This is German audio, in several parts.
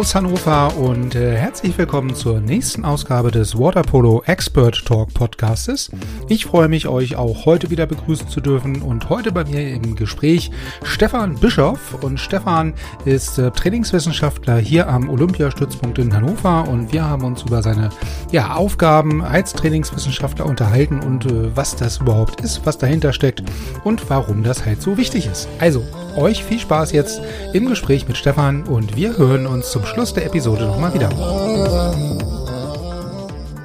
aus Hannover und äh, herzlich willkommen zur nächsten Ausgabe des Waterpolo Expert Talk Podcastes. Ich freue mich, euch auch heute wieder begrüßen zu dürfen und heute bei mir im Gespräch Stefan Bischoff. Und Stefan ist äh, Trainingswissenschaftler hier am Olympiastützpunkt in Hannover und wir haben uns über seine ja, Aufgaben als Trainingswissenschaftler unterhalten und äh, was das überhaupt ist, was dahinter steckt und warum das halt so wichtig ist. Also, euch viel Spaß jetzt im Gespräch mit Stefan und wir hören uns zum Schluss der Episode nochmal wieder.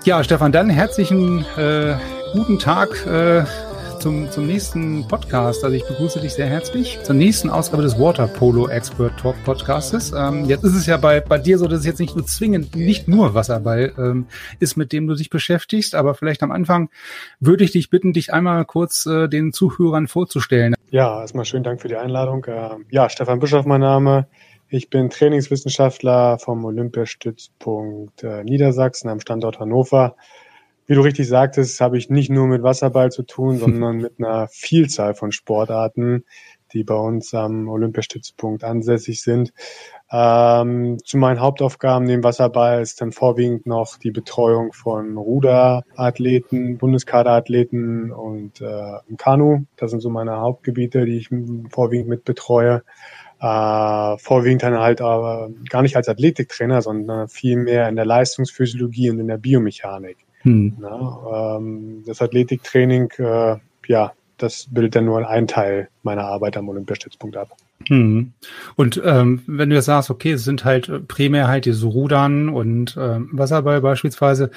Ja, Stefan, dann herzlichen äh, guten Tag äh, zum, zum nächsten Podcast. Also ich begrüße dich sehr herzlich zur nächsten Ausgabe des Water Polo Expert Talk Podcastes. Ähm, jetzt ist es ja bei, bei dir so, dass es jetzt nicht nur zwingend, nicht nur Wasserball ähm, ist, mit dem du dich beschäftigst, aber vielleicht am Anfang würde ich dich bitten, dich einmal kurz äh, den Zuhörern vorzustellen. Ja, erstmal schönen Dank für die Einladung. Äh, ja, Stefan Bischof mein Name. Ich bin Trainingswissenschaftler vom Olympiastützpunkt äh, Niedersachsen am Standort Hannover wie du richtig sagtest, habe ich nicht nur mit Wasserball zu tun, sondern mit einer Vielzahl von Sportarten, die bei uns am Olympiastützpunkt ansässig sind. Ähm, zu meinen Hauptaufgaben neben Wasserball ist dann vorwiegend noch die Betreuung von Ruderathleten, Bundeskaderathleten und äh, Kanu. Das sind so meine Hauptgebiete, die ich vorwiegend mit betreue. Äh, vorwiegend dann halt aber gar nicht als Athletiktrainer, sondern viel mehr in der Leistungsphysiologie und in der Biomechanik. Hm. Na, ähm, das Athletiktraining, äh, ja, das bildet dann nur einen Teil meiner Arbeit am Olympiastützpunkt ab. Hm. Und ähm, wenn du jetzt sagst, okay, es sind halt äh, primär halt diese Rudern und ähm, Wasserball beispielsweise,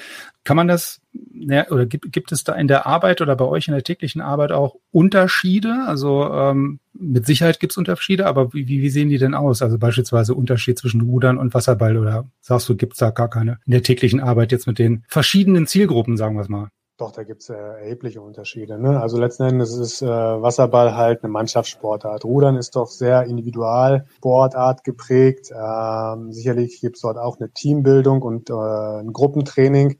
kann man das, ja, oder gibt, gibt es da in der Arbeit oder bei euch in der täglichen Arbeit auch Unterschiede? Also ähm, mit Sicherheit gibt es Unterschiede, aber wie, wie sehen die denn aus? Also beispielsweise Unterschied zwischen Rudern und Wasserball oder sagst du, gibt es da gar keine in der täglichen Arbeit jetzt mit den verschiedenen Zielgruppen, sagen wir es mal? Doch, da gibt's äh, erhebliche Unterschiede. Ne? Also letzten Endes ist äh, Wasserball halt eine Mannschaftssportart. Rudern ist doch sehr individual Sportart geprägt. Ähm, sicherlich gibt's dort auch eine Teambildung und äh, ein Gruppentraining.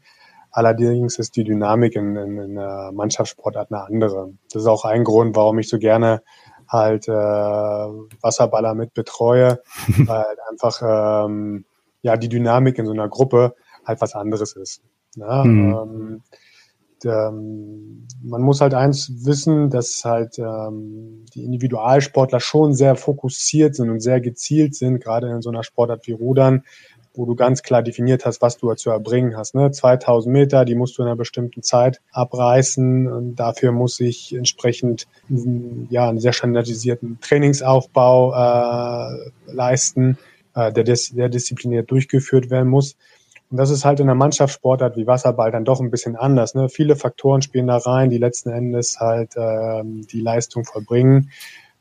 Allerdings ist die Dynamik in, in, in einer Mannschaftssportart eine andere. Das ist auch ein Grund, warum ich so gerne halt äh, Wasserballer mit betreue, weil einfach ähm, ja die Dynamik in so einer Gruppe halt was anderes ist. Ne? Hm. Ähm, ähm, man muss halt eins wissen, dass halt ähm, die Individualsportler schon sehr fokussiert sind und sehr gezielt sind, gerade in so einer Sportart wie Rudern, wo du ganz klar definiert hast, was du zu erbringen hast. Ne? 2000 Meter, die musst du in einer bestimmten Zeit abreißen. Und dafür muss ich entsprechend ja, einen sehr standardisierten Trainingsaufbau äh, leisten, äh, der, des, der diszipliniert durchgeführt werden muss. Und das ist halt in einer Mannschaftssportart wie Wasserball dann doch ein bisschen anders. Ne? Viele Faktoren spielen da rein, die letzten Endes halt ähm, die Leistung vollbringen.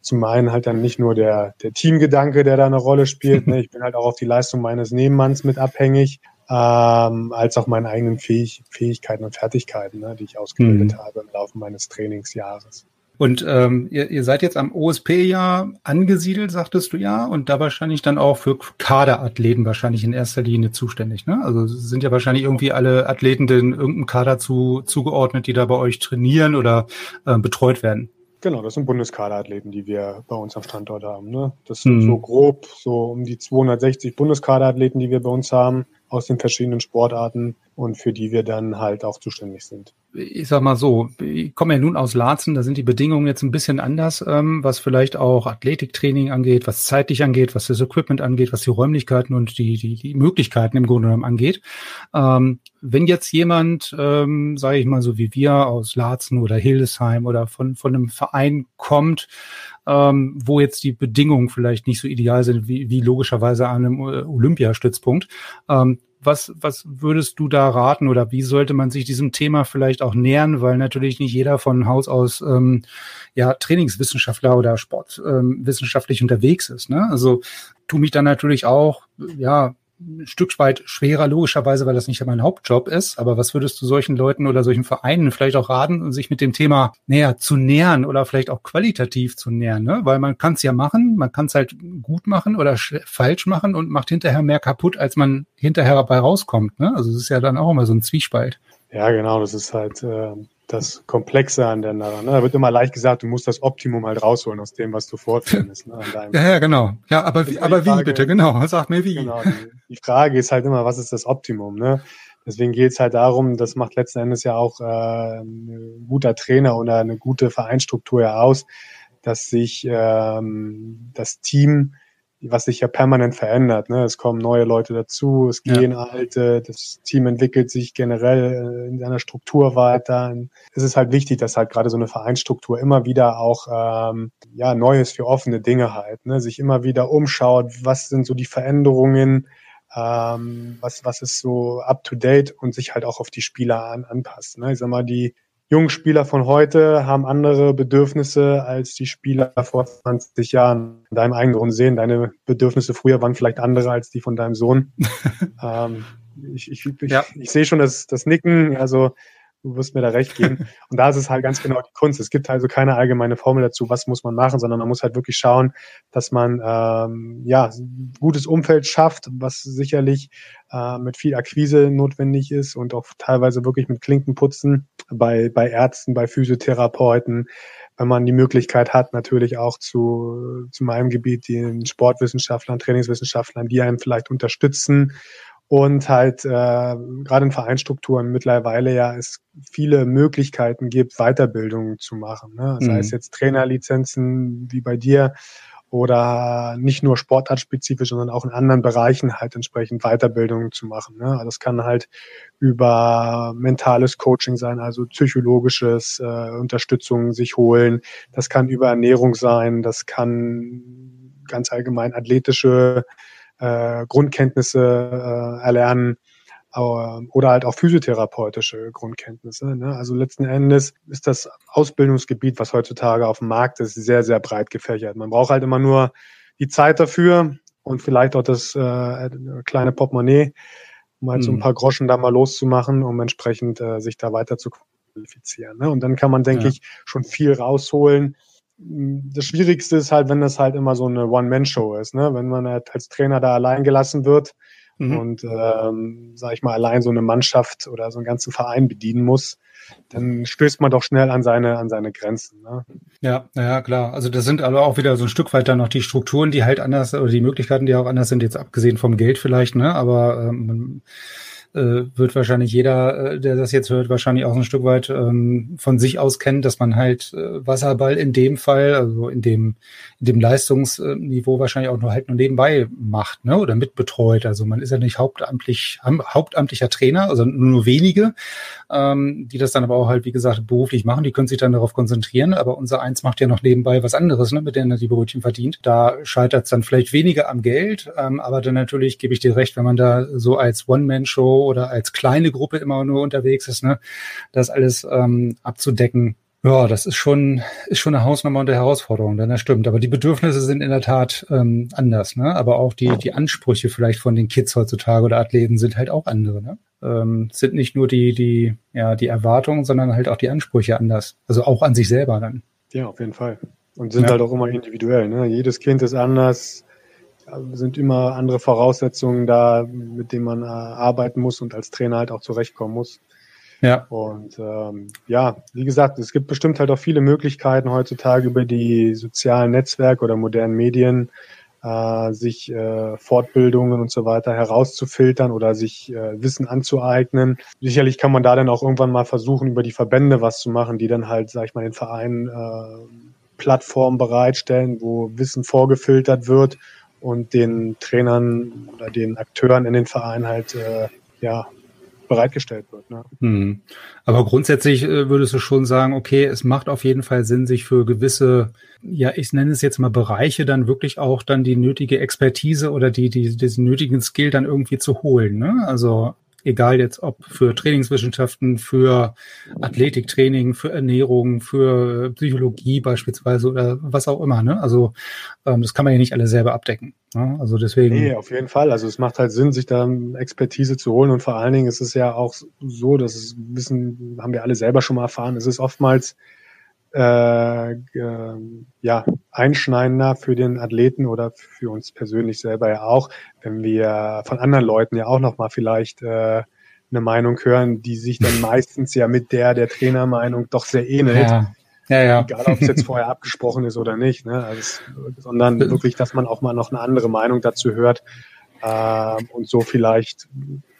Zum einen halt dann nicht nur der, der Teamgedanke, der da eine Rolle spielt. Ne? Ich bin halt auch auf die Leistung meines Nebenmanns mit abhängig, ähm, als auch meine eigenen Fähig Fähigkeiten und Fertigkeiten, ne? die ich ausgebildet mhm. habe im Laufe meines Trainingsjahres. Und ähm, ihr, ihr seid jetzt am OSP ja angesiedelt, sagtest du ja, und da wahrscheinlich dann auch für Kaderathleten wahrscheinlich in erster Linie zuständig. Ne? Also sind ja wahrscheinlich irgendwie alle Athleten in irgendeinem Kader zu, zugeordnet, die da bei euch trainieren oder äh, betreut werden. Genau, das sind Bundeskaderathleten, die wir bei uns am Standort haben. Ne? Das sind hm. so grob so um die 260 Bundeskaderathleten, die wir bei uns haben aus den verschiedenen Sportarten und für die wir dann halt auch zuständig sind. Ich sag mal so, ich komme ja nun aus Laatzen, da sind die Bedingungen jetzt ein bisschen anders, ähm, was vielleicht auch Athletiktraining angeht, was zeitlich angeht, was das Equipment angeht, was die Räumlichkeiten und die, die, die Möglichkeiten im Grunde genommen angeht. Ähm, wenn jetzt jemand, ähm, sage ich mal so wie wir aus Laatzen oder Hildesheim oder von, von einem Verein kommt, ähm, wo jetzt die Bedingungen vielleicht nicht so ideal sind wie, wie logischerweise an einem äh, Olympiastützpunkt. Ähm, was, was würdest du da raten oder wie sollte man sich diesem Thema vielleicht auch nähern, weil natürlich nicht jeder von Haus aus ähm, ja Trainingswissenschaftler oder Sportwissenschaftlich ähm, unterwegs ist. Ne? Also tu mich dann natürlich auch ja ein Stück weit schwerer, logischerweise, weil das nicht mein Hauptjob ist. Aber was würdest du solchen Leuten oder solchen Vereinen vielleicht auch raten, sich mit dem Thema näher zu nähern oder vielleicht auch qualitativ zu nähern? Ne? Weil man kann es ja machen, man kann es halt gut machen oder falsch machen und macht hinterher mehr kaputt, als man hinterher dabei rauskommt. Ne? Also es ist ja dann auch immer so ein Zwiespalt. Ja, genau, das ist halt äh, das Komplexe an der Narre. Ne? Da wird immer leicht gesagt, du musst das Optimum halt rausholen aus dem, was du vorfindest. Ne? ja, ja, genau. Ja, aber, wie, aber Frage, wie bitte, genau. Sag mir wie. Genau, die, die, Frage ist halt immer, was ist das Optimum? Ne? Deswegen geht es halt darum, das macht letzten Endes ja auch äh, ein guter Trainer oder eine gute Vereinsstruktur ja aus, dass sich ähm, das Team was sich ja permanent verändert. Ne? Es kommen neue Leute dazu, es gehen ja. alte, das Team entwickelt sich generell äh, in seiner Struktur weiter. Es ist halt wichtig, dass halt gerade so eine Vereinsstruktur immer wieder auch ähm, ja Neues für offene Dinge halt, ne? sich immer wieder umschaut, was sind so die Veränderungen, ähm, was was ist so up to date und sich halt auch auf die Spieler an, anpasst. Ne? Ich sag mal die jungen Spieler von heute haben andere Bedürfnisse als die Spieler vor 20 Jahren. In deinem eigenen Grund sehen, deine Bedürfnisse früher waren vielleicht andere als die von deinem Sohn. ähm, ich, ich, ich, ja. ich sehe schon das, das Nicken. Also Du wirst mir da recht geben. Und da ist es halt ganz genau die Kunst. Es gibt also keine allgemeine Formel dazu, was muss man machen, sondern man muss halt wirklich schauen, dass man ähm, ja ein gutes Umfeld schafft, was sicherlich äh, mit viel Akquise notwendig ist und auch teilweise wirklich mit Klinkenputzen bei, bei Ärzten, bei Physiotherapeuten, wenn man die Möglichkeit hat, natürlich auch zu, zu meinem Gebiet, den Sportwissenschaftlern, Trainingswissenschaftlern, die einem vielleicht unterstützen und halt äh, gerade in Vereinstrukturen mittlerweile ja es viele Möglichkeiten gibt, Weiterbildungen zu machen. Ne? Sei mhm. es jetzt Trainerlizenzen wie bei dir oder nicht nur sportartspezifisch, sondern auch in anderen Bereichen halt entsprechend Weiterbildungen zu machen. Ne? Also das kann halt über mentales Coaching sein, also psychologisches äh, Unterstützung sich holen. Das kann über Ernährung sein, das kann ganz allgemein athletische äh, Grundkenntnisse äh, erlernen äh, oder halt auch physiotherapeutische Grundkenntnisse. Ne? Also letzten Endes ist das Ausbildungsgebiet, was heutzutage auf dem Markt ist, sehr, sehr breit gefächert. Man braucht halt immer nur die Zeit dafür und vielleicht auch das äh, kleine Portemonnaie, um halt so ein mhm. paar Groschen da mal loszumachen, um entsprechend äh, sich da weiter zu qualifizieren. Ne? Und dann kann man, denke ja. ich, schon viel rausholen, das Schwierigste ist halt, wenn das halt immer so eine One-Man-Show ist, ne? Wenn man halt als Trainer da allein gelassen wird mhm. und, ähm, sag ich mal, allein so eine Mannschaft oder so einen ganzen Verein bedienen muss, dann stößt man doch schnell an seine, an seine Grenzen. Ne? Ja, ja, klar. Also das sind aber auch wieder so ein Stück weit dann noch die Strukturen, die halt anders, oder die Möglichkeiten, die auch anders sind, jetzt abgesehen vom Geld vielleicht, ne? Aber ähm, äh, wird wahrscheinlich jeder, äh, der das jetzt hört, wahrscheinlich auch ein Stück weit ähm, von sich aus kennen, dass man halt äh, Wasserball in dem Fall, also in dem, in dem Leistungsniveau wahrscheinlich auch nur halt nur nebenbei macht, ne? Oder mitbetreut. Also man ist ja nicht hauptamtlich, hauptamtlicher Trainer, also nur wenige, ähm, die das dann aber auch halt, wie gesagt, beruflich machen, die können sich dann darauf konzentrieren, aber unser eins macht ja noch nebenbei was anderes, ne, mit denen er die Brötchen verdient. Da scheitert es dann vielleicht weniger am Geld, ähm, aber dann natürlich gebe ich dir recht, wenn man da so als One-Man-Show oder als kleine Gruppe immer nur unterwegs ist, ne, das alles ähm, abzudecken. Ja, das ist schon, ist schon eine Hausnummer und eine Herausforderung, dann das stimmt. Aber die Bedürfnisse sind in der Tat ähm, anders, ne? Aber auch die, die Ansprüche vielleicht von den Kids heutzutage oder Athleten sind halt auch andere, ne? Ähm, sind nicht nur die, die, ja, die Erwartungen, sondern halt auch die Ansprüche anders. Also auch an sich selber dann. Ja, auf jeden Fall. Und sind ja. halt auch immer individuell, ne? Jedes Kind ist anders, sind immer andere Voraussetzungen da, mit denen man äh, arbeiten muss und als Trainer halt auch zurechtkommen muss. Ja. Und ähm, ja, wie gesagt, es gibt bestimmt halt auch viele Möglichkeiten heutzutage über die sozialen Netzwerke oder modernen Medien, äh, sich äh, Fortbildungen und so weiter herauszufiltern oder sich äh, Wissen anzueignen. Sicherlich kann man da dann auch irgendwann mal versuchen, über die Verbände was zu machen, die dann halt, sag ich mal, den Vereinen äh, Plattformen bereitstellen, wo Wissen vorgefiltert wird und den Trainern oder den Akteuren in den Vereinen halt äh, ja bereitgestellt wird. Ne? Hm. Aber grundsätzlich äh, würdest du schon sagen, okay, es macht auf jeden Fall Sinn, sich für gewisse, ja, ich nenne es jetzt mal Bereiche, dann wirklich auch dann die nötige Expertise oder die, die diesen nötigen Skill dann irgendwie zu holen. Ne? Also egal jetzt ob für Trainingswissenschaften, für Athletiktraining, für Ernährung, für Psychologie beispielsweise oder was auch immer. Ne? Also ähm, das kann man ja nicht alle selber abdecken. Ne? Also deswegen. Nee, auf jeden Fall. Also es macht halt Sinn, sich da Expertise zu holen und vor allen Dingen ist es ja auch so, dass es wissen, haben wir alle selber schon mal erfahren, es ist oftmals äh, äh, ja, einschneidender für den Athleten oder für uns persönlich selber ja auch, wenn wir von anderen Leuten ja auch nochmal vielleicht äh, eine Meinung hören, die sich dann meistens ja mit der der Trainermeinung doch sehr ähnelt. Ja. Ja, ja. Egal, ob es jetzt vorher abgesprochen ist oder nicht, ne? Also, sondern wirklich, dass man auch mal noch eine andere Meinung dazu hört äh, und so vielleicht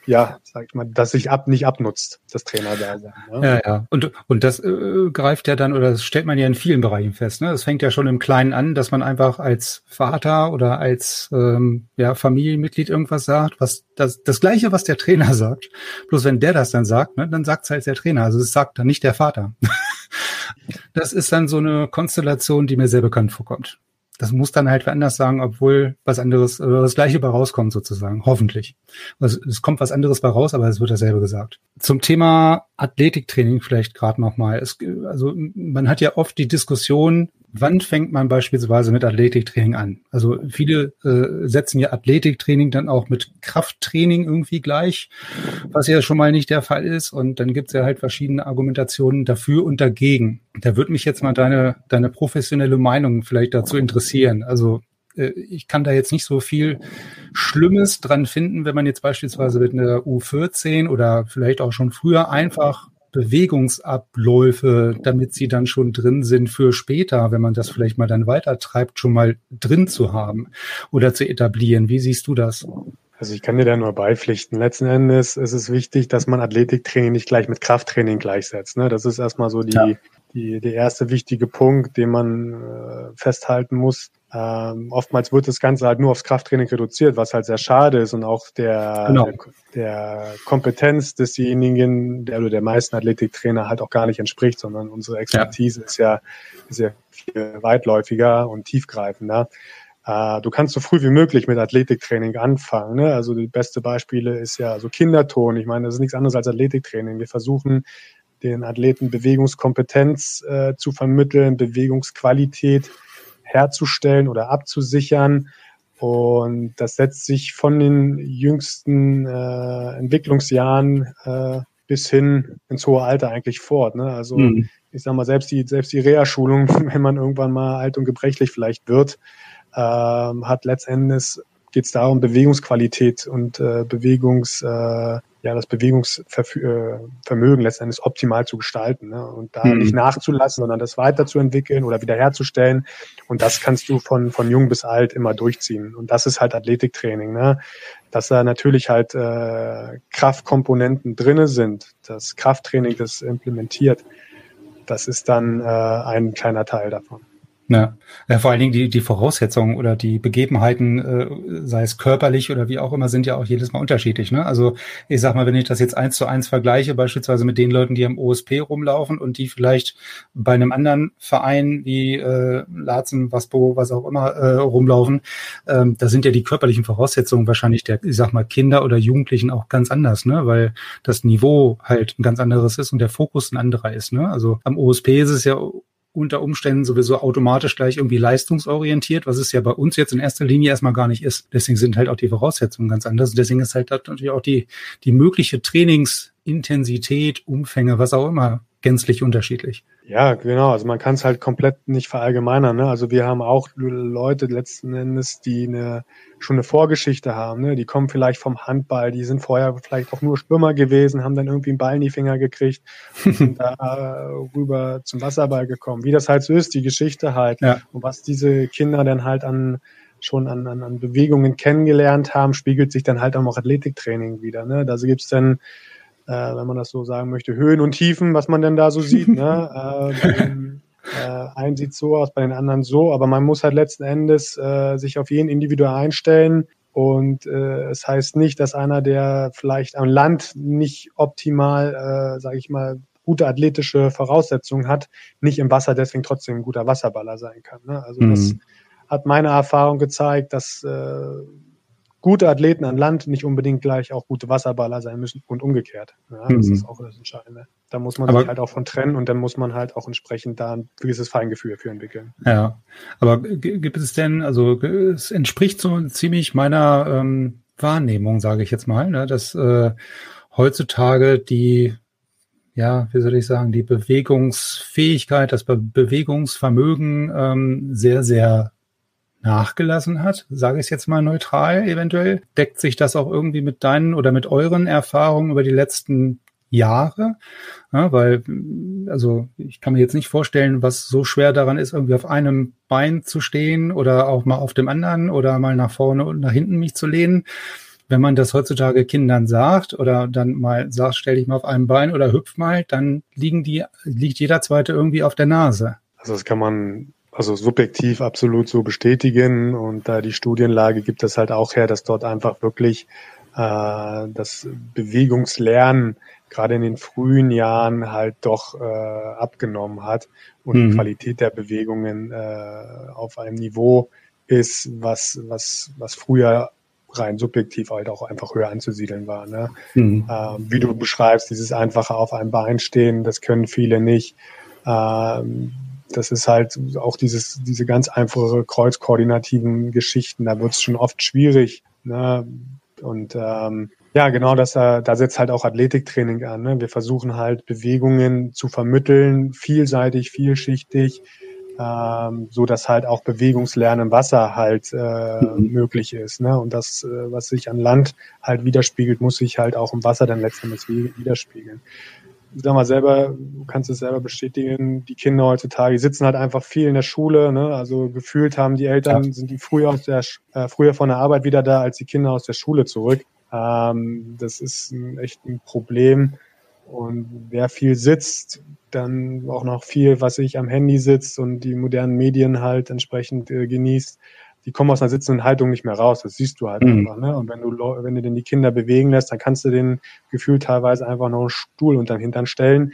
ja, sag ich mal, dass sich ab nicht abnutzt, das Trainerdasein. Ne? Ja, ja. Und, und das äh, greift ja dann, oder das stellt man ja in vielen Bereichen fest. Ne? Das fängt ja schon im Kleinen an, dass man einfach als Vater oder als ähm, ja, Familienmitglied irgendwas sagt, was das, das Gleiche, was der Trainer sagt. Bloß wenn der das dann sagt, ne, dann sagt es halt der Trainer. Also es sagt dann nicht der Vater. das ist dann so eine Konstellation, die mir sehr bekannt vorkommt das muss dann halt anders sagen, obwohl was anderes, oder das gleiche bei rauskommt sozusagen, hoffentlich. Also es kommt was anderes bei raus, aber es wird dasselbe gesagt. Zum Thema Athletiktraining vielleicht gerade nochmal. Also man hat ja oft die Diskussion, wann fängt man beispielsweise mit Athletiktraining an? Also viele äh, setzen ja Athletiktraining dann auch mit Krafttraining irgendwie gleich, was ja schon mal nicht der Fall ist. Und dann gibt es ja halt verschiedene Argumentationen dafür und dagegen. Da würde mich jetzt mal deine, deine professionelle Meinung vielleicht dazu interessieren. Also äh, ich kann da jetzt nicht so viel Schlimmes dran finden, wenn man jetzt beispielsweise mit einer U14 oder vielleicht auch schon früher einfach Bewegungsabläufe, damit sie dann schon drin sind für später, wenn man das vielleicht mal dann weitertreibt, schon mal drin zu haben oder zu etablieren. Wie siehst du das? Also ich kann dir da nur beipflichten. Letzten Endes ist es wichtig, dass man Athletiktraining nicht gleich mit Krafttraining gleichsetzt. Ne? Das ist erstmal so die, ja. die, der erste wichtige Punkt, den man äh, festhalten muss. Ähm, oftmals wird das Ganze halt nur aufs Krafttraining reduziert, was halt sehr schade ist und auch der, genau. der, der, Kompetenz desjenigen, der oder der meisten Athletiktrainer halt auch gar nicht entspricht, sondern unsere Expertise ja. ist ja, ist ja viel weitläufiger und tiefgreifender. Äh, du kannst so früh wie möglich mit Athletiktraining anfangen. Ne? Also die beste Beispiele ist ja so Kinderton. Ich meine, das ist nichts anderes als Athletiktraining. Wir versuchen den Athleten Bewegungskompetenz äh, zu vermitteln, Bewegungsqualität herzustellen oder abzusichern. Und das setzt sich von den jüngsten äh, Entwicklungsjahren äh, bis hin ins hohe Alter eigentlich fort. Ne? Also mhm. ich sag mal, selbst die, selbst die Reha-Schulung, wenn man irgendwann mal alt und gebrechlich vielleicht wird, ähm, hat letztendlich geht es darum, Bewegungsqualität und äh, Bewegungs, äh, ja, das Bewegungsvermögen letztendlich optimal zu gestalten ne? und da mhm. nicht nachzulassen, sondern das weiterzuentwickeln oder wiederherzustellen. Und das kannst du von, von jung bis alt immer durchziehen. Und das ist halt Athletiktraining, ne? dass da natürlich halt äh, Kraftkomponenten drinne sind, das Krafttraining das implementiert. Das ist dann äh, ein kleiner Teil davon. Ja. ja, vor allen Dingen die, die Voraussetzungen oder die Begebenheiten, äh, sei es körperlich oder wie auch immer, sind ja auch jedes Mal unterschiedlich. Ne? Also ich sag mal, wenn ich das jetzt eins zu eins vergleiche, beispielsweise mit den Leuten, die am OSP rumlaufen und die vielleicht bei einem anderen Verein wie äh, Lazen, Waspo, was auch immer äh, rumlaufen, ähm, da sind ja die körperlichen Voraussetzungen wahrscheinlich der, ich sag mal, Kinder oder Jugendlichen auch ganz anders, ne? weil das Niveau halt ein ganz anderes ist und der Fokus ein anderer ist. Ne? Also am OSP ist es ja unter Umständen sowieso automatisch gleich irgendwie leistungsorientiert, was es ja bei uns jetzt in erster Linie erstmal gar nicht ist. Deswegen sind halt auch die Voraussetzungen ganz anders. Deswegen ist halt natürlich auch die, die mögliche Trainingsintensität, Umfänge, was auch immer, gänzlich unterschiedlich. Ja, genau. Also man kann es halt komplett nicht verallgemeinern. Ne? Also wir haben auch Leute letzten Endes, die eine, schon eine Vorgeschichte haben. Ne? Die kommen vielleicht vom Handball, die sind vorher vielleicht auch nur Schwimmer gewesen, haben dann irgendwie einen Ball in die Finger gekriegt und sind da rüber zum Wasserball gekommen. Wie das halt so ist, die Geschichte halt. Ja. Und was diese Kinder dann halt an schon an, an, an Bewegungen kennengelernt haben, spiegelt sich dann halt auch noch Athletiktraining wieder. Ne? Da gibt's dann äh, wenn man das so sagen möchte, Höhen und Tiefen, was man denn da so sieht. ne? äh, äh, ein sieht so aus, bei den anderen so, aber man muss halt letzten Endes äh, sich auf jeden individuell einstellen. Und äh, es heißt nicht, dass einer, der vielleicht am Land nicht optimal, äh, sage ich mal, gute athletische Voraussetzungen hat, nicht im Wasser deswegen trotzdem ein guter Wasserballer sein kann. Ne? Also mhm. das hat meine Erfahrung gezeigt, dass äh, gute Athleten an Land nicht unbedingt gleich auch gute Wasserballer sein müssen und umgekehrt. Ja, das mhm. ist auch das Entscheidende. Da muss man aber, sich halt auch von trennen und dann muss man halt auch entsprechend da ein gewisses Feingefühl für entwickeln. Ja, aber gibt es denn, also es entspricht so ziemlich meiner ähm, Wahrnehmung, sage ich jetzt mal, ne, dass äh, heutzutage die ja, wie soll ich sagen, die Bewegungsfähigkeit, das Be Bewegungsvermögen ähm, sehr, sehr nachgelassen hat, sage ich es jetzt mal neutral eventuell. Deckt sich das auch irgendwie mit deinen oder mit euren Erfahrungen über die letzten Jahre? Ja, weil, also ich kann mir jetzt nicht vorstellen, was so schwer daran ist, irgendwie auf einem Bein zu stehen oder auch mal auf dem anderen oder mal nach vorne und nach hinten mich zu lehnen wenn man das heutzutage Kindern sagt oder dann mal sagt, stell dich mal auf einem Bein oder hüpf mal, dann liegen die, liegt jeder zweite irgendwie auf der Nase. Also das kann man also subjektiv absolut so bestätigen und da die Studienlage gibt es halt auch her, dass dort einfach wirklich äh, das Bewegungslernen gerade in den frühen Jahren halt doch äh, abgenommen hat und mhm. die Qualität der Bewegungen äh, auf einem Niveau ist, was, was, was früher rein subjektiv halt auch einfach höher anzusiedeln war. Ne? Mhm. Ähm, wie du beschreibst, dieses einfache auf einem Bein stehen, das können viele nicht. Ähm, das ist halt auch dieses, diese ganz einfache kreuzkoordinativen Geschichten, da wird es schon oft schwierig. Ne? Und ähm, ja, genau, das, äh, da setzt halt auch Athletiktraining an. Ne? Wir versuchen halt Bewegungen zu vermitteln, vielseitig, vielschichtig, ähm, so dass halt auch Bewegungslernen im Wasser halt äh, mhm. möglich ist. Ne? Und das, äh, was sich an Land halt widerspiegelt, muss sich halt auch im Wasser dann letztendlich widerspiegeln. Sag mal selber, du kannst es selber bestätigen, die Kinder heutzutage die sitzen halt einfach viel in der Schule, ne? Also gefühlt haben die Eltern, ja. sind die früher aus der äh, früher von der Arbeit wieder da, als die Kinder aus der Schule zurück. Ähm, das ist ein, echt ein Problem. Und wer viel sitzt, dann auch noch viel, was ich am Handy sitzt und die modernen Medien halt entsprechend äh, genießt, die kommen aus einer sitzenden Haltung nicht mehr raus. Das siehst du halt mhm. einfach. Ne? Und wenn du, wenn du denn die Kinder bewegen lässt, dann kannst du den Gefühl teilweise einfach noch einen Stuhl unter den Hintern stellen.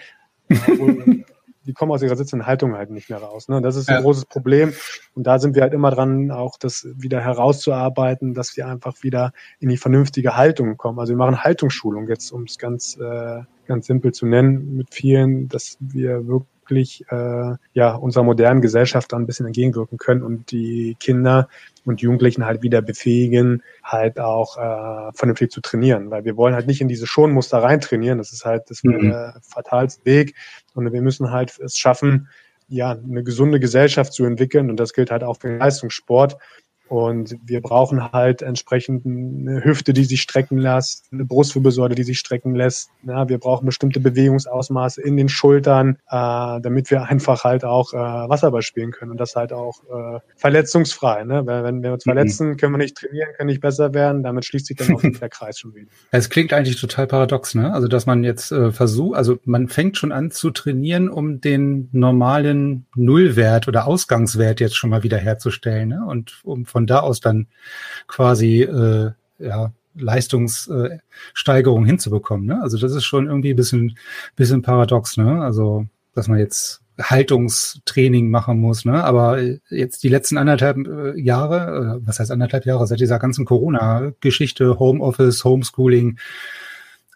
die kommen aus ihrer sitzenden Haltung halt nicht mehr raus. Ne? Das ist ein ja. großes Problem. Und da sind wir halt immer dran, auch das wieder herauszuarbeiten, dass wir einfach wieder in die vernünftige Haltung kommen. Also wir machen Haltungsschulung jetzt, um es ganz, äh, ganz simpel zu nennen, mit vielen, dass wir wirklich äh, ja unserer modernen Gesellschaft da ein bisschen entgegenwirken können und die Kinder und Jugendlichen halt wieder befähigen, halt auch äh, vernünftig zu trainieren. Weil wir wollen halt nicht in diese Schonmuster rein trainieren. Das ist halt, das mhm. der fatalste Weg. Und wir müssen halt es schaffen, ja, eine gesunde Gesellschaft zu entwickeln. Und das gilt halt auch für den Leistungssport. Und wir brauchen halt entsprechend eine Hüfte, die sich strecken lässt, eine Brustwirbelsäule, die sich strecken lässt. Ja, wir brauchen bestimmte Bewegungsausmaße in den Schultern, äh, damit wir einfach halt auch äh, Wasserball spielen können und das halt auch äh, verletzungsfrei. Ne? Wenn, wenn wir uns mhm. verletzen, können wir nicht trainieren, können nicht besser werden. Damit schließt sich dann auch der Kreis schon wieder. Es klingt eigentlich total paradox, ne? Also dass man jetzt äh, versucht, also man fängt schon an zu trainieren, um den normalen Nullwert oder Ausgangswert jetzt schon mal wieder herzustellen, ne? Und um von da aus dann quasi äh, ja, Leistungssteigerung hinzubekommen. Ne? Also das ist schon irgendwie ein bisschen, bisschen paradox, ne? Also, dass man jetzt Haltungstraining machen muss, ne? Aber jetzt die letzten anderthalb äh, Jahre, äh, was heißt anderthalb Jahre, seit dieser ganzen Corona-Geschichte, Homeoffice, Homeschooling,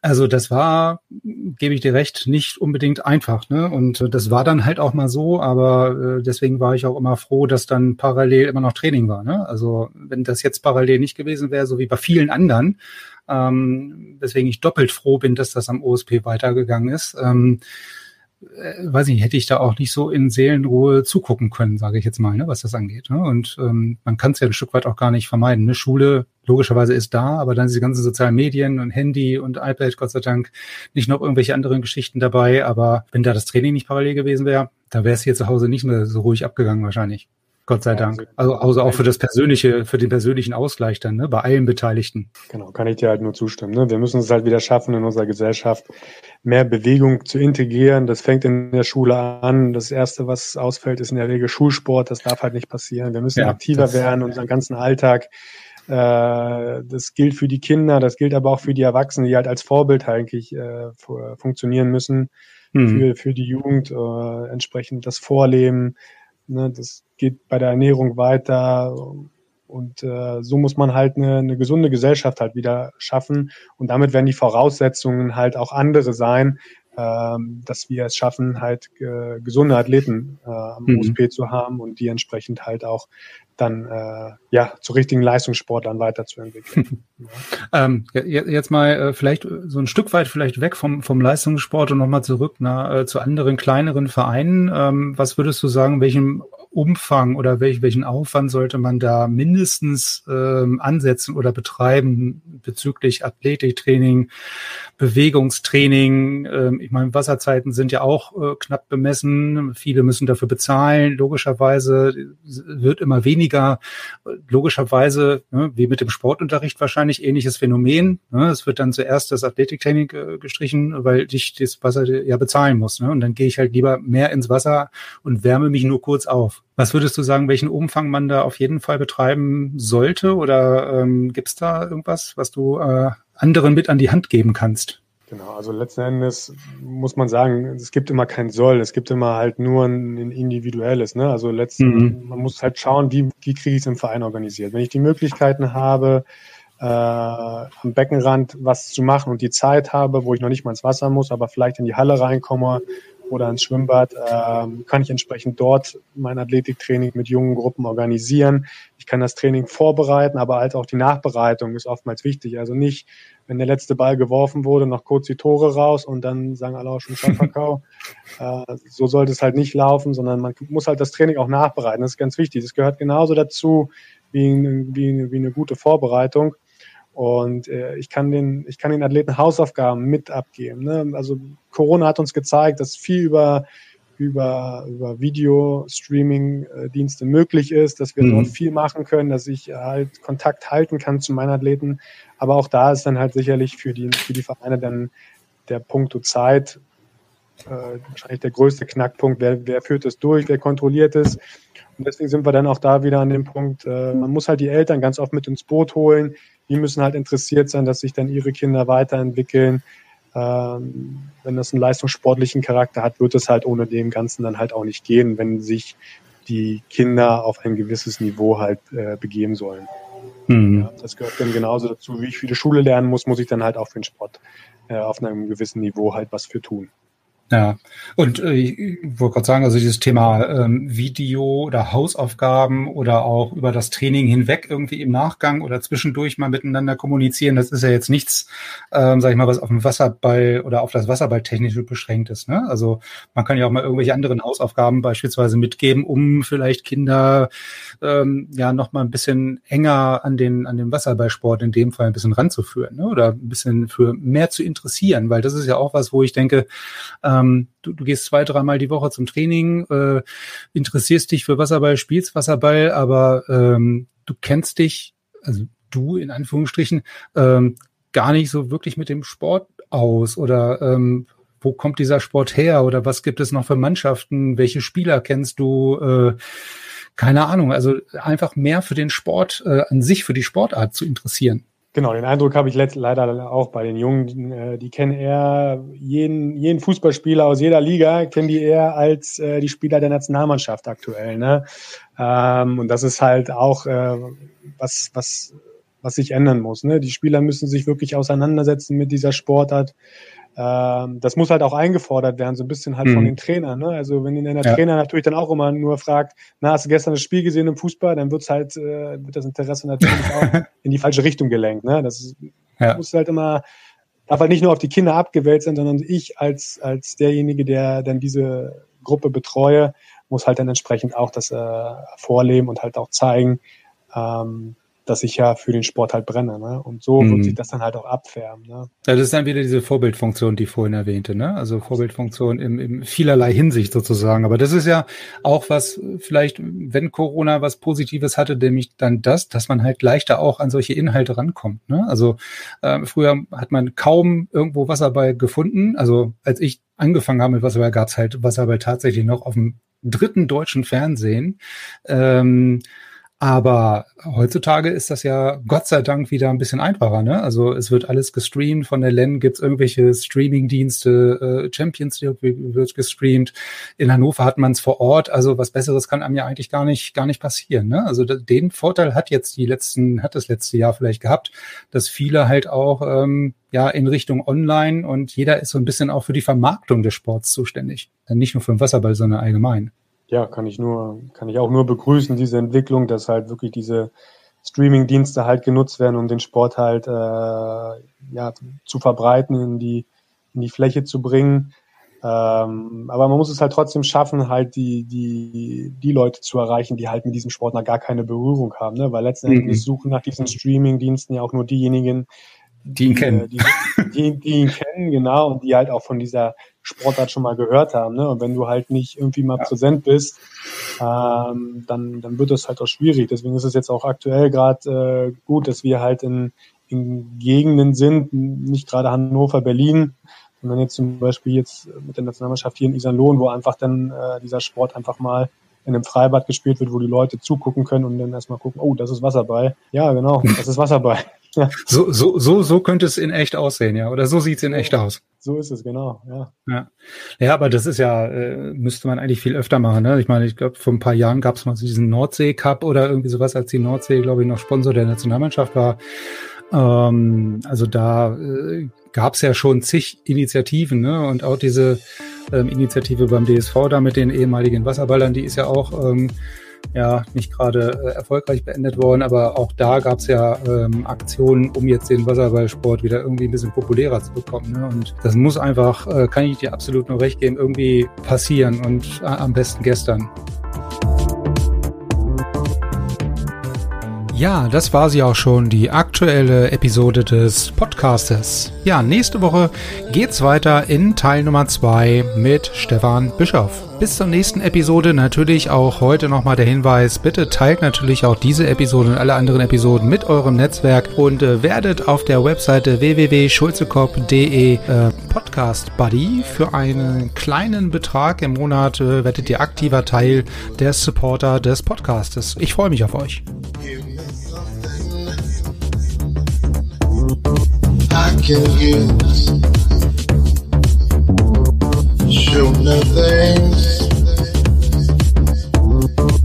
also das war, gebe ich dir recht, nicht unbedingt einfach. Ne? Und das war dann halt auch mal so, aber äh, deswegen war ich auch immer froh, dass dann parallel immer noch Training war. Ne? Also wenn das jetzt parallel nicht gewesen wäre, so wie bei vielen anderen, ähm, weswegen ich doppelt froh bin, dass das am OSP weitergegangen ist, ähm, äh, weiß ich, hätte ich da auch nicht so in Seelenruhe zugucken können, sage ich jetzt mal, ne, was das angeht. Ne? Und ähm, man kann es ja ein Stück weit auch gar nicht vermeiden. Ne? Schule logischerweise ist da, aber dann diese ganzen sozialen Medien und Handy und iPad, Gott sei Dank, nicht noch irgendwelche anderen Geschichten dabei. Aber wenn da das Training nicht parallel gewesen wäre, da wäre es hier zu Hause nicht mehr so ruhig abgegangen wahrscheinlich. Gott sei Dank. Also, also auch für das persönliche, für den persönlichen Ausgleich dann, ne, bei allen Beteiligten. Genau, kann ich dir halt nur zustimmen. Ne? Wir müssen es halt wieder schaffen, in unserer Gesellschaft mehr Bewegung zu integrieren. Das fängt in der Schule an. Das erste, was ausfällt, ist in der Regel Schulsport. Das darf halt nicht passieren. Wir müssen ja, aktiver werden, unseren ganzen Alltag. Äh, das gilt für die Kinder, das gilt aber auch für die Erwachsenen, die halt als Vorbild eigentlich äh, funktionieren müssen. Mhm. Für, für die Jugend äh, entsprechend das Vorleben, Ne, das geht bei der Ernährung weiter. und äh, so muss man halt eine, eine gesunde Gesellschaft halt wieder schaffen. Und damit werden die Voraussetzungen halt auch andere sein, ähm, dass wir es schaffen, halt äh, gesunde Athleten äh, am mhm. USP zu haben und die entsprechend halt auch dann äh, ja zu richtigen Leistungssportlern weiterzuentwickeln. ja. ähm, jetzt mal äh, vielleicht so ein Stück weit vielleicht weg vom vom Leistungssport und nochmal zurück na, äh, zu anderen kleineren Vereinen. Ähm, was würdest du sagen, welchem Umfang oder welch, welchen Aufwand sollte man da mindestens ähm, ansetzen oder betreiben bezüglich Athletiktraining, Bewegungstraining? Ähm, ich meine, Wasserzeiten sind ja auch äh, knapp bemessen. Viele müssen dafür bezahlen. Logischerweise wird immer weniger. Logischerweise, ne, wie mit dem Sportunterricht wahrscheinlich ähnliches Phänomen. Ne? Es wird dann zuerst das Athletiktraining äh, gestrichen, weil ich das Wasser ja bezahlen muss. Ne? Und dann gehe ich halt lieber mehr ins Wasser und wärme mich nur kurz auf. Was würdest du sagen, welchen Umfang man da auf jeden Fall betreiben sollte? Oder ähm, gibt es da irgendwas, was du äh, anderen mit an die Hand geben kannst? Genau, also letzten Endes muss man sagen, es gibt immer kein Soll, es gibt immer halt nur ein, individuelles. Ne? Also letzten, mhm. man muss halt schauen, wie, wie kriege ich es im Verein organisiert. Wenn ich die Möglichkeiten habe, äh, am Beckenrand was zu machen und die Zeit habe, wo ich noch nicht mal ins Wasser muss, aber vielleicht in die Halle reinkomme oder ins Schwimmbad, ähm, kann ich entsprechend dort mein Athletiktraining mit jungen Gruppen organisieren. Ich kann das Training vorbereiten, aber halt auch die Nachbereitung ist oftmals wichtig. Also nicht, wenn der letzte Ball geworfen wurde, noch kurz die Tore raus und dann sagen alle auch schon Schafferkau. äh, so sollte es halt nicht laufen, sondern man muss halt das Training auch nachbereiten. Das ist ganz wichtig. Das gehört genauso dazu wie, wie, wie eine gute Vorbereitung. Und äh, ich kann den, ich kann den Athleten Hausaufgaben mit abgeben. Ne? Also Corona hat uns gezeigt, dass viel über über, über Video-Streaming-Dienste möglich ist, dass wir mhm. dort viel machen können, dass ich halt Kontakt halten kann zu meinen Athleten. Aber auch da ist dann halt sicherlich für die, für die Vereine dann der Punkt Zeit äh, wahrscheinlich der größte Knackpunkt. Wer, wer führt es durch, wer kontrolliert es? Und deswegen sind wir dann auch da wieder an dem Punkt, äh, man muss halt die Eltern ganz oft mit ins Boot holen. Die müssen halt interessiert sein, dass sich dann ihre Kinder weiterentwickeln. Ähm, wenn das einen leistungssportlichen Charakter hat, wird es halt ohne dem Ganzen dann halt auch nicht gehen, wenn sich die Kinder auf ein gewisses Niveau halt äh, begeben sollen. Mhm. Ja, das gehört dann genauso dazu, wie ich für die Schule lernen muss, muss ich dann halt auch für den Sport äh, auf einem gewissen Niveau halt was für tun. Ja, und äh, ich wollte gerade sagen, also dieses Thema ähm, Video oder Hausaufgaben oder auch über das Training hinweg irgendwie im Nachgang oder zwischendurch mal miteinander kommunizieren, das ist ja jetzt nichts, ähm, sag ich mal, was auf dem Wasserball oder auf das Wasserball technisch beschränkt ist. Ne? Also man kann ja auch mal irgendwelche anderen Hausaufgaben beispielsweise mitgeben, um vielleicht Kinder ähm, ja noch mal ein bisschen enger an den an den Wasserballsport in dem Fall ein bisschen ranzuführen ne? oder ein bisschen für mehr zu interessieren, weil das ist ja auch was, wo ich denke, äh, ähm, du, du gehst zwei, dreimal die Woche zum Training, äh, interessierst dich für Wasserball, spielst Wasserball, aber ähm, du kennst dich, also du in Anführungsstrichen, ähm, gar nicht so wirklich mit dem Sport aus oder ähm, wo kommt dieser Sport her oder was gibt es noch für Mannschaften, welche Spieler kennst du? Äh, keine Ahnung, also einfach mehr für den Sport äh, an sich, für die Sportart zu interessieren. Genau, den Eindruck habe ich leider auch bei den Jungen. Äh, die kennen eher jeden, jeden Fußballspieler aus jeder Liga, kennen die eher als äh, die Spieler der Nationalmannschaft aktuell. Ne? Ähm, und das ist halt auch äh, was, was, was sich ändern muss. Ne? Die Spieler müssen sich wirklich auseinandersetzen mit dieser Sportart. Ähm, das muss halt auch eingefordert werden, so ein bisschen halt mhm. von den Trainern. Ne? Also wenn der ja. Trainer natürlich dann auch immer nur fragt, na, hast du gestern das Spiel gesehen im Fußball, dann wird's halt, äh, wird das Interesse natürlich auch in die falsche Richtung gelenkt. Ne? Das ist, ja. muss halt immer, darf halt nicht nur auf die Kinder abgewählt sein, sondern ich als, als derjenige, der dann diese Gruppe betreue, muss halt dann entsprechend auch das äh, vorleben und halt auch zeigen, ähm, dass ich ja für den Sport halt brenne. Ne? Und so mhm. wird sich das dann halt auch abfärben. Ne? Ja, das ist dann wieder diese Vorbildfunktion, die ich vorhin erwähnte. Ne? Also Vorbildfunktion im, im vielerlei Hinsicht sozusagen. Aber das ist ja auch was, vielleicht, wenn Corona was Positives hatte, nämlich dann das, dass man halt leichter auch an solche Inhalte rankommt. Ne? Also äh, früher hat man kaum irgendwo Wasserball gefunden. Also als ich angefangen habe mit Wasserball, gab es halt Wasserball tatsächlich noch auf dem dritten deutschen Fernsehen. Ähm, Aber heutzutage ist das ja Gott sei Dank wieder ein bisschen einfacher. Ne? Also es wird alles gestreamt. Von der LEN gibt's irgendwelche Streaming-Dienste. Äh, Champions League wird gestreamt. In Hannover hat man es vor Ort. Also was Besseres kann einem ja eigentlich gar nicht gar nicht passieren. Ne? Also den Vorteil hat jetzt die letzten hat das letzte Jahr vielleicht gehabt, dass viele halt auch ähm, ja in Richtung Online und jeder ist so ein bisschen auch für die Vermarktung des Sports zuständig. Nicht nur für den Wasserball, sondern allgemein ja, kann ich nur, kann ich auch nur begrüßen, diese Entwicklung, dass halt wirklich diese Streaming-Dienste halt genutzt werden, um den Sport halt äh, ja, zu verbreiten, in die, in die Fläche zu bringen. Ähm, aber man muss es halt trotzdem schaffen, halt die, die, die Leute zu erreichen, die halt mit diesem Sport noch gar keine Berührung haben, ne? Weil letztendlich mhm. suchen nach diesen Streaming-Diensten ja auch nur diejenigen, die ihn kennen. Äh, die, die, die, ihn kennen, genau, und die halt auch von dieser Sportart schon mal gehört haben. Ne? Und wenn du halt nicht irgendwie mal ja. präsent bist, ähm, dann, dann wird das halt auch schwierig. Deswegen ist es jetzt auch aktuell gerade äh, gut, dass wir halt in, in Gegenden sind, nicht gerade Hannover, Berlin, sondern jetzt zum Beispiel jetzt mit der Nationalmannschaft hier in Iserlohn, wo einfach dann äh, dieser Sport einfach mal in einem Freibad gespielt wird, wo die Leute zugucken können und dann erstmal gucken, oh, das ist Wasserball. Ja, genau, das ist Wasserball. Ja. So, so, so, so könnte es in echt aussehen, ja. Oder so sieht es in echt aus. So ist es, genau, ja. Ja, ja aber das ist ja, äh, müsste man eigentlich viel öfter machen. Ne? Ich meine, ich glaube, vor ein paar Jahren gab es mal diesen Nordsee-Cup oder irgendwie sowas, als die Nordsee, glaube ich, noch Sponsor der Nationalmannschaft war. Ähm, also da äh, gab es ja schon zig Initiativen, ne? Und auch diese ähm, Initiative beim DSV da mit den ehemaligen Wasserballern, die ist ja auch ähm, ja nicht gerade äh, erfolgreich beendet worden, aber auch da gab es ja ähm, Aktionen, um jetzt den Wasserballsport wieder irgendwie ein bisschen populärer zu bekommen. Ne? Und das muss einfach, äh, kann ich dir absolut nur recht geben, irgendwie passieren und äh, am besten gestern. Ja, das war sie auch schon, die aktuelle Episode des Podcastes. Ja, nächste Woche geht's weiter in Teil Nummer zwei mit Stefan Bischoff. Bis zur nächsten Episode natürlich auch heute nochmal der Hinweis, bitte teilt natürlich auch diese Episode und alle anderen Episoden mit eurem Netzwerk und äh, werdet auf der Webseite www.schulzekopf.de äh, Podcast Buddy. Für einen kleinen Betrag im Monat äh, werdet ihr aktiver Teil der Supporter des Podcastes. Ich freue mich auf euch. Can use. Show me things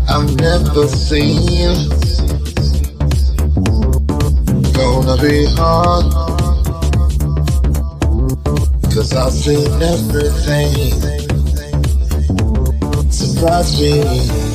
I've never seen. Gonna be hard. Cause I've seen everything. Surprise me.